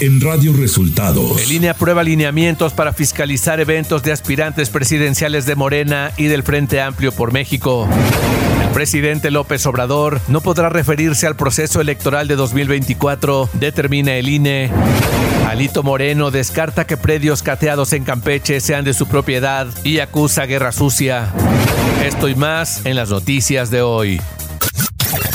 en Radio Resultados. El INE aprueba alineamientos para fiscalizar eventos de aspirantes presidenciales de Morena y del Frente Amplio por México. El presidente López Obrador no podrá referirse al proceso electoral de 2024, determina el INE. Alito Moreno descarta que predios cateados en Campeche sean de su propiedad y acusa guerra sucia. Esto y más en las noticias de hoy.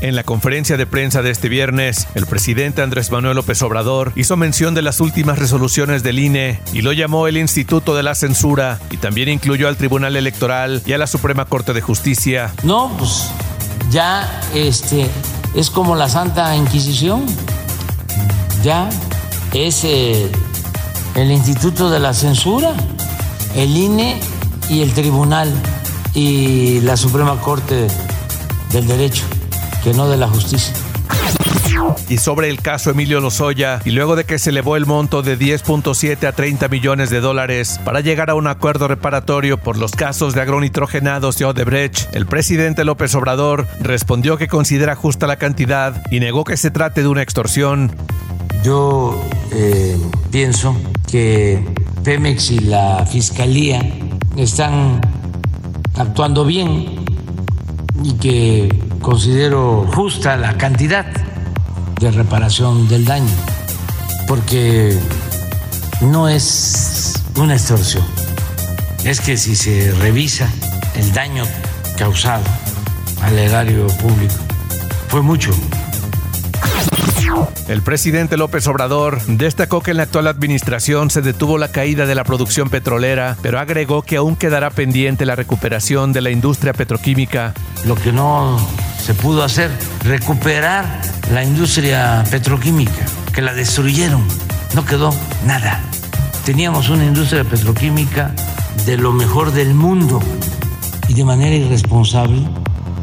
En la conferencia de prensa de este viernes, el presidente Andrés Manuel López Obrador hizo mención de las últimas resoluciones del INE y lo llamó el Instituto de la Censura y también incluyó al Tribunal Electoral y a la Suprema Corte de Justicia. No, pues ya este es como la Santa Inquisición. Ya es eh, el Instituto de la Censura, el INE y el Tribunal y la Suprema Corte del Derecho que no de la justicia. Y sobre el caso Emilio Lozoya, y luego de que se elevó el monto de 10.7 a 30 millones de dólares para llegar a un acuerdo reparatorio por los casos de agronitrogenados y Odebrecht, el presidente López Obrador respondió que considera justa la cantidad y negó que se trate de una extorsión. Yo eh, pienso que Pemex y la Fiscalía están actuando bien y que considero justa la cantidad de reparación del daño, porque no es una extorsión. Es que si se revisa el daño causado al erario público, fue mucho. El presidente López Obrador destacó que en la actual administración se detuvo la caída de la producción petrolera, pero agregó que aún quedará pendiente la recuperación de la industria petroquímica. Lo que no se pudo hacer, recuperar la industria petroquímica, que la destruyeron, no quedó nada. Teníamos una industria petroquímica de lo mejor del mundo y de manera irresponsable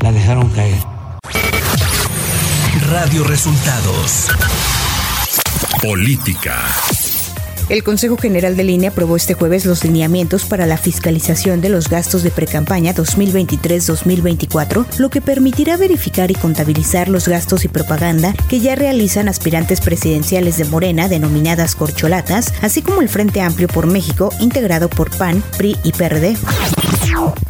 la dejaron caer. Radio Resultados. Política. El Consejo General de Línea aprobó este jueves los lineamientos para la fiscalización de los gastos de precampaña 2023-2024, lo que permitirá verificar y contabilizar los gastos y propaganda que ya realizan aspirantes presidenciales de Morena, denominadas corcholatas, así como el Frente Amplio por México, integrado por PAN, PRI y PRD.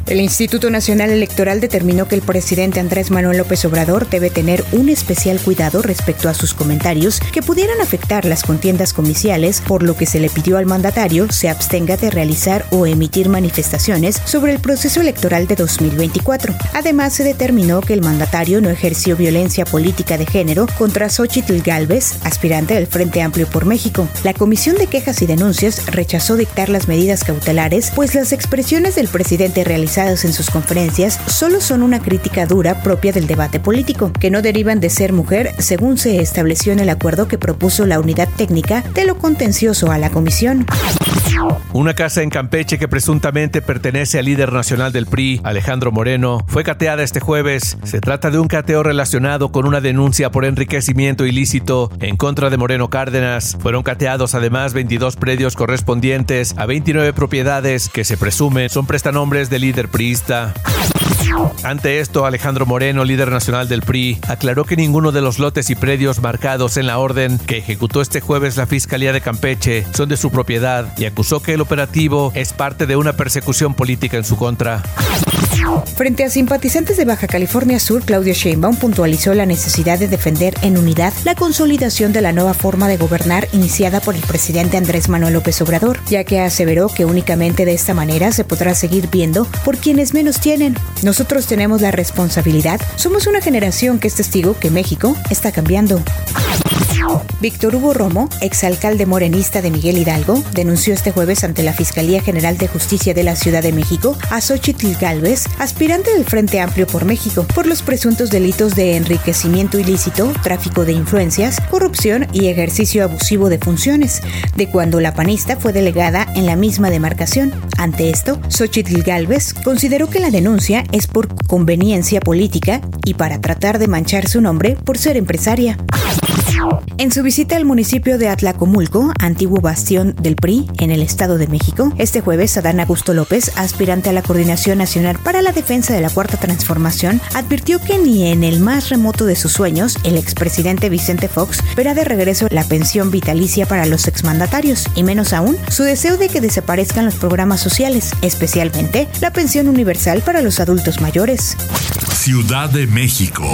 El Instituto Nacional Electoral determinó que el presidente Andrés Manuel López Obrador debe tener un especial cuidado respecto a sus comentarios que pudieran afectar las contiendas comiciales, por lo que se le pidió al mandatario se abstenga de realizar o emitir manifestaciones sobre el proceso electoral de 2024. Además, se determinó que el mandatario no ejerció violencia política de género contra Xochitl Galvez, aspirante del Frente Amplio por México. La Comisión de Quejas y Denuncias rechazó dictar las medidas cautelares, pues las expresiones del presidente realizadas en sus conferencias solo son una crítica dura propia del debate político, que no derivan de ser mujer según se estableció en el acuerdo que propuso la unidad técnica de lo contencioso a la comisión. Una casa en Campeche que presuntamente pertenece al líder nacional del PRI, Alejandro Moreno, fue cateada este jueves. Se trata de un cateo relacionado con una denuncia por enriquecimiento ilícito en contra de Moreno Cárdenas. Fueron cateados además 22 predios correspondientes a 29 propiedades que se presumen son prestanombres líder priista. Ante esto, Alejandro Moreno, líder nacional del PRI, aclaró que ninguno de los lotes y predios marcados en la orden que ejecutó este jueves la Fiscalía de Campeche son de su propiedad y acusó que el operativo es parte de una persecución política en su contra. Frente a simpatizantes de Baja California Sur, Claudio Sheinbaum puntualizó la necesidad de defender en unidad la consolidación de la nueva forma de gobernar iniciada por el presidente Andrés Manuel López Obrador, ya que aseveró que únicamente de esta manera se podrá seguir viendo por quienes menos tienen. Nosotros tenemos la responsabilidad, somos una generación que es testigo que México está cambiando. Víctor Hugo Romo, exalcalde morenista de Miguel Hidalgo, denunció este jueves ante la Fiscalía General de Justicia de la Ciudad de México a Xochitl Galvez, aspirante del Frente Amplio por México, por los presuntos delitos de enriquecimiento ilícito, tráfico de influencias, corrupción y ejercicio abusivo de funciones, de cuando la panista fue delegada en la misma demarcación. Ante esto, Xochitl Galvez consideró que la denuncia es por conveniencia política y para tratar de manchar su nombre por ser empresaria. En su visita al municipio de Atlacomulco, antiguo bastión del PRI en el Estado de México, este jueves Adán Augusto López, aspirante a la Coordinación Nacional para la Defensa de la Cuarta Transformación, advirtió que ni en el más remoto de sus sueños, el expresidente Vicente Fox verá de regreso la pensión vitalicia para los exmandatarios, y menos aún su deseo de que desaparezcan los programas sociales, especialmente la pensión universal para los adultos mayores. Ciudad de México.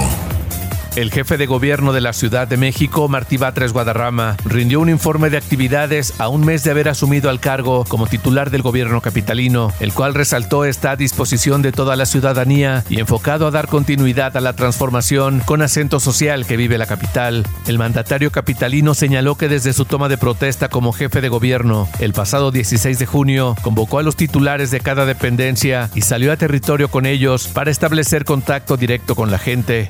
El jefe de gobierno de la Ciudad de México, Martí Batres Guadarrama, rindió un informe de actividades a un mes de haber asumido al cargo como titular del gobierno capitalino, el cual resaltó está a disposición de toda la ciudadanía y enfocado a dar continuidad a la transformación con acento social que vive la capital. El mandatario capitalino señaló que desde su toma de protesta como jefe de gobierno el pasado 16 de junio convocó a los titulares de cada dependencia y salió a territorio con ellos para establecer contacto directo con la gente.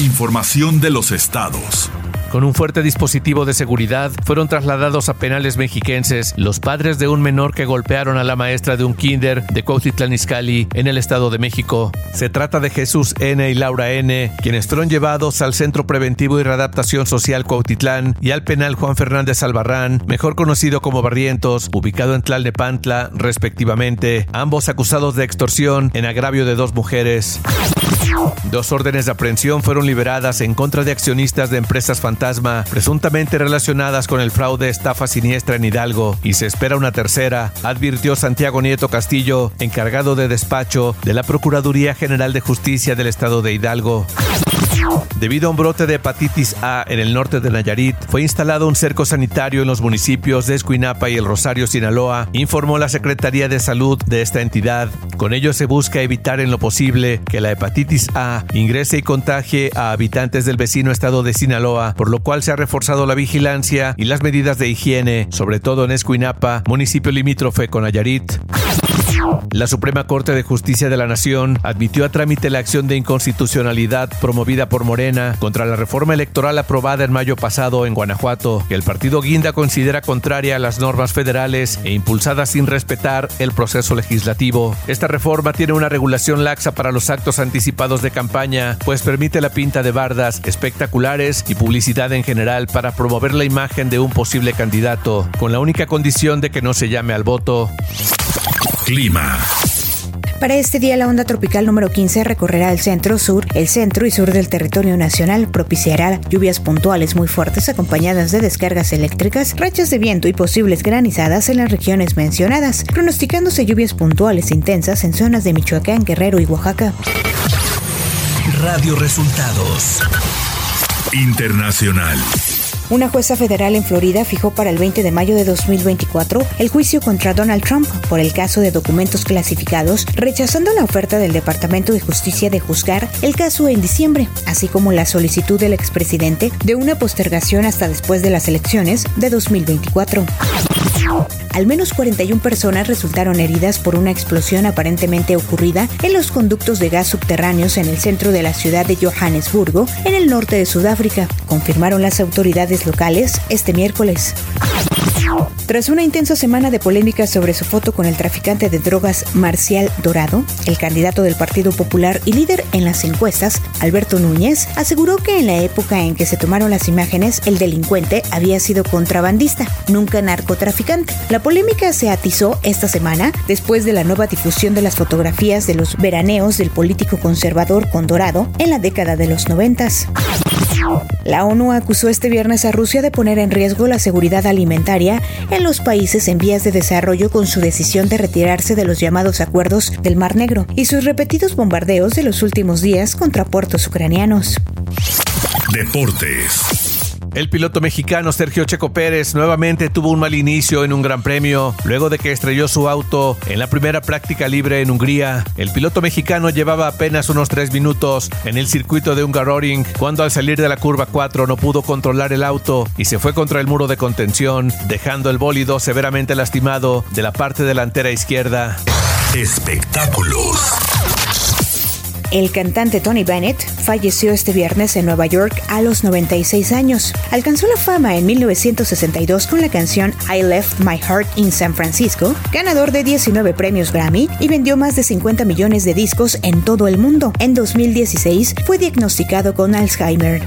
Información de los estados. Con un fuerte dispositivo de seguridad, fueron trasladados a penales mexiquenses los padres de un menor que golpearon a la maestra de un kinder de Cuautitlán Izcalli en el Estado de México. Se trata de Jesús N. y Laura N., quienes fueron llevados al Centro Preventivo y Readaptación Social Cuautitlán y al penal Juan Fernández Albarrán, mejor conocido como Barrientos, ubicado en Tlalnepantla, respectivamente, ambos acusados de extorsión en agravio de dos mujeres. Dos órdenes de aprehensión fueron liberadas en contra de accionistas de empresas fantasma presuntamente relacionadas con el fraude estafa siniestra en Hidalgo y se espera una tercera, advirtió Santiago Nieto Castillo, encargado de despacho de la Procuraduría General de Justicia del Estado de Hidalgo. Debido a un brote de hepatitis A en el norte de Nayarit, fue instalado un cerco sanitario en los municipios de Escuinapa y El Rosario, Sinaloa, informó la Secretaría de Salud de esta entidad. Con ello se busca evitar en lo posible que la hepatitis A ingrese y contagie a habitantes del vecino estado de Sinaloa, por lo cual se ha reforzado la vigilancia y las medidas de higiene, sobre todo en Escuinapa, municipio limítrofe con Nayarit. La Suprema Corte de Justicia de la Nación admitió a trámite la acción de inconstitucionalidad promovida por Morena contra la reforma electoral aprobada en mayo pasado en Guanajuato, que el partido Guinda considera contraria a las normas federales e impulsada sin respetar el proceso legislativo. Esta reforma tiene una regulación laxa para los actos anticipados de campaña, pues permite la pinta de bardas espectaculares y publicidad en general para promover la imagen de un posible candidato, con la única condición de que no se llame al voto. Clima. Para este día la onda tropical número 15 recorrerá el centro, sur, el centro y sur del territorio nacional, propiciará lluvias puntuales muy fuertes acompañadas de descargas eléctricas, rachas de viento y posibles granizadas en las regiones mencionadas, pronosticándose lluvias puntuales intensas en zonas de Michoacán, Guerrero y Oaxaca. Radio Resultados. Internacional. Una jueza federal en Florida fijó para el 20 de mayo de 2024 el juicio contra Donald Trump por el caso de documentos clasificados, rechazando la oferta del Departamento de Justicia de juzgar el caso en diciembre, así como la solicitud del expresidente de una postergación hasta después de las elecciones de 2024. Al menos 41 personas resultaron heridas por una explosión aparentemente ocurrida en los conductos de gas subterráneos en el centro de la ciudad de Johannesburgo, en el norte de Sudáfrica, confirmaron las autoridades locales este miércoles. Tras una intensa semana de polémica sobre su foto con el traficante de drogas Marcial Dorado, el candidato del Partido Popular y líder en las encuestas, Alberto Núñez, aseguró que en la época en que se tomaron las imágenes, el delincuente había sido contrabandista, nunca narcotraficante. La polémica se atizó esta semana después de la nueva difusión de las fotografías de los veraneos del político conservador con Dorado en la década de los noventas. La ONU acusó este viernes a Rusia de poner en riesgo la seguridad alimentaria en los países en vías de desarrollo con su decisión de retirarse de los llamados acuerdos del Mar Negro y sus repetidos bombardeos de los últimos días contra puertos ucranianos. Deportes. El piloto mexicano Sergio Checo Pérez nuevamente tuvo un mal inicio en un gran premio luego de que estrelló su auto en la primera práctica libre en Hungría. El piloto mexicano llevaba apenas unos tres minutos en el circuito de Hungaroring cuando al salir de la curva 4 no pudo controlar el auto y se fue contra el muro de contención, dejando el bólido severamente lastimado de la parte delantera izquierda. Espectáculos. El cantante Tony Bennett falleció este viernes en Nueva York a los 96 años. Alcanzó la fama en 1962 con la canción I Left My Heart in San Francisco, ganador de 19 premios Grammy y vendió más de 50 millones de discos en todo el mundo. En 2016 fue diagnosticado con Alzheimer.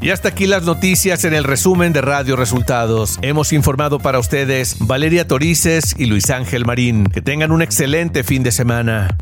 Y hasta aquí las noticias en el resumen de Radio Resultados. Hemos informado para ustedes Valeria Torices y Luis Ángel Marín. Que tengan un excelente fin de semana.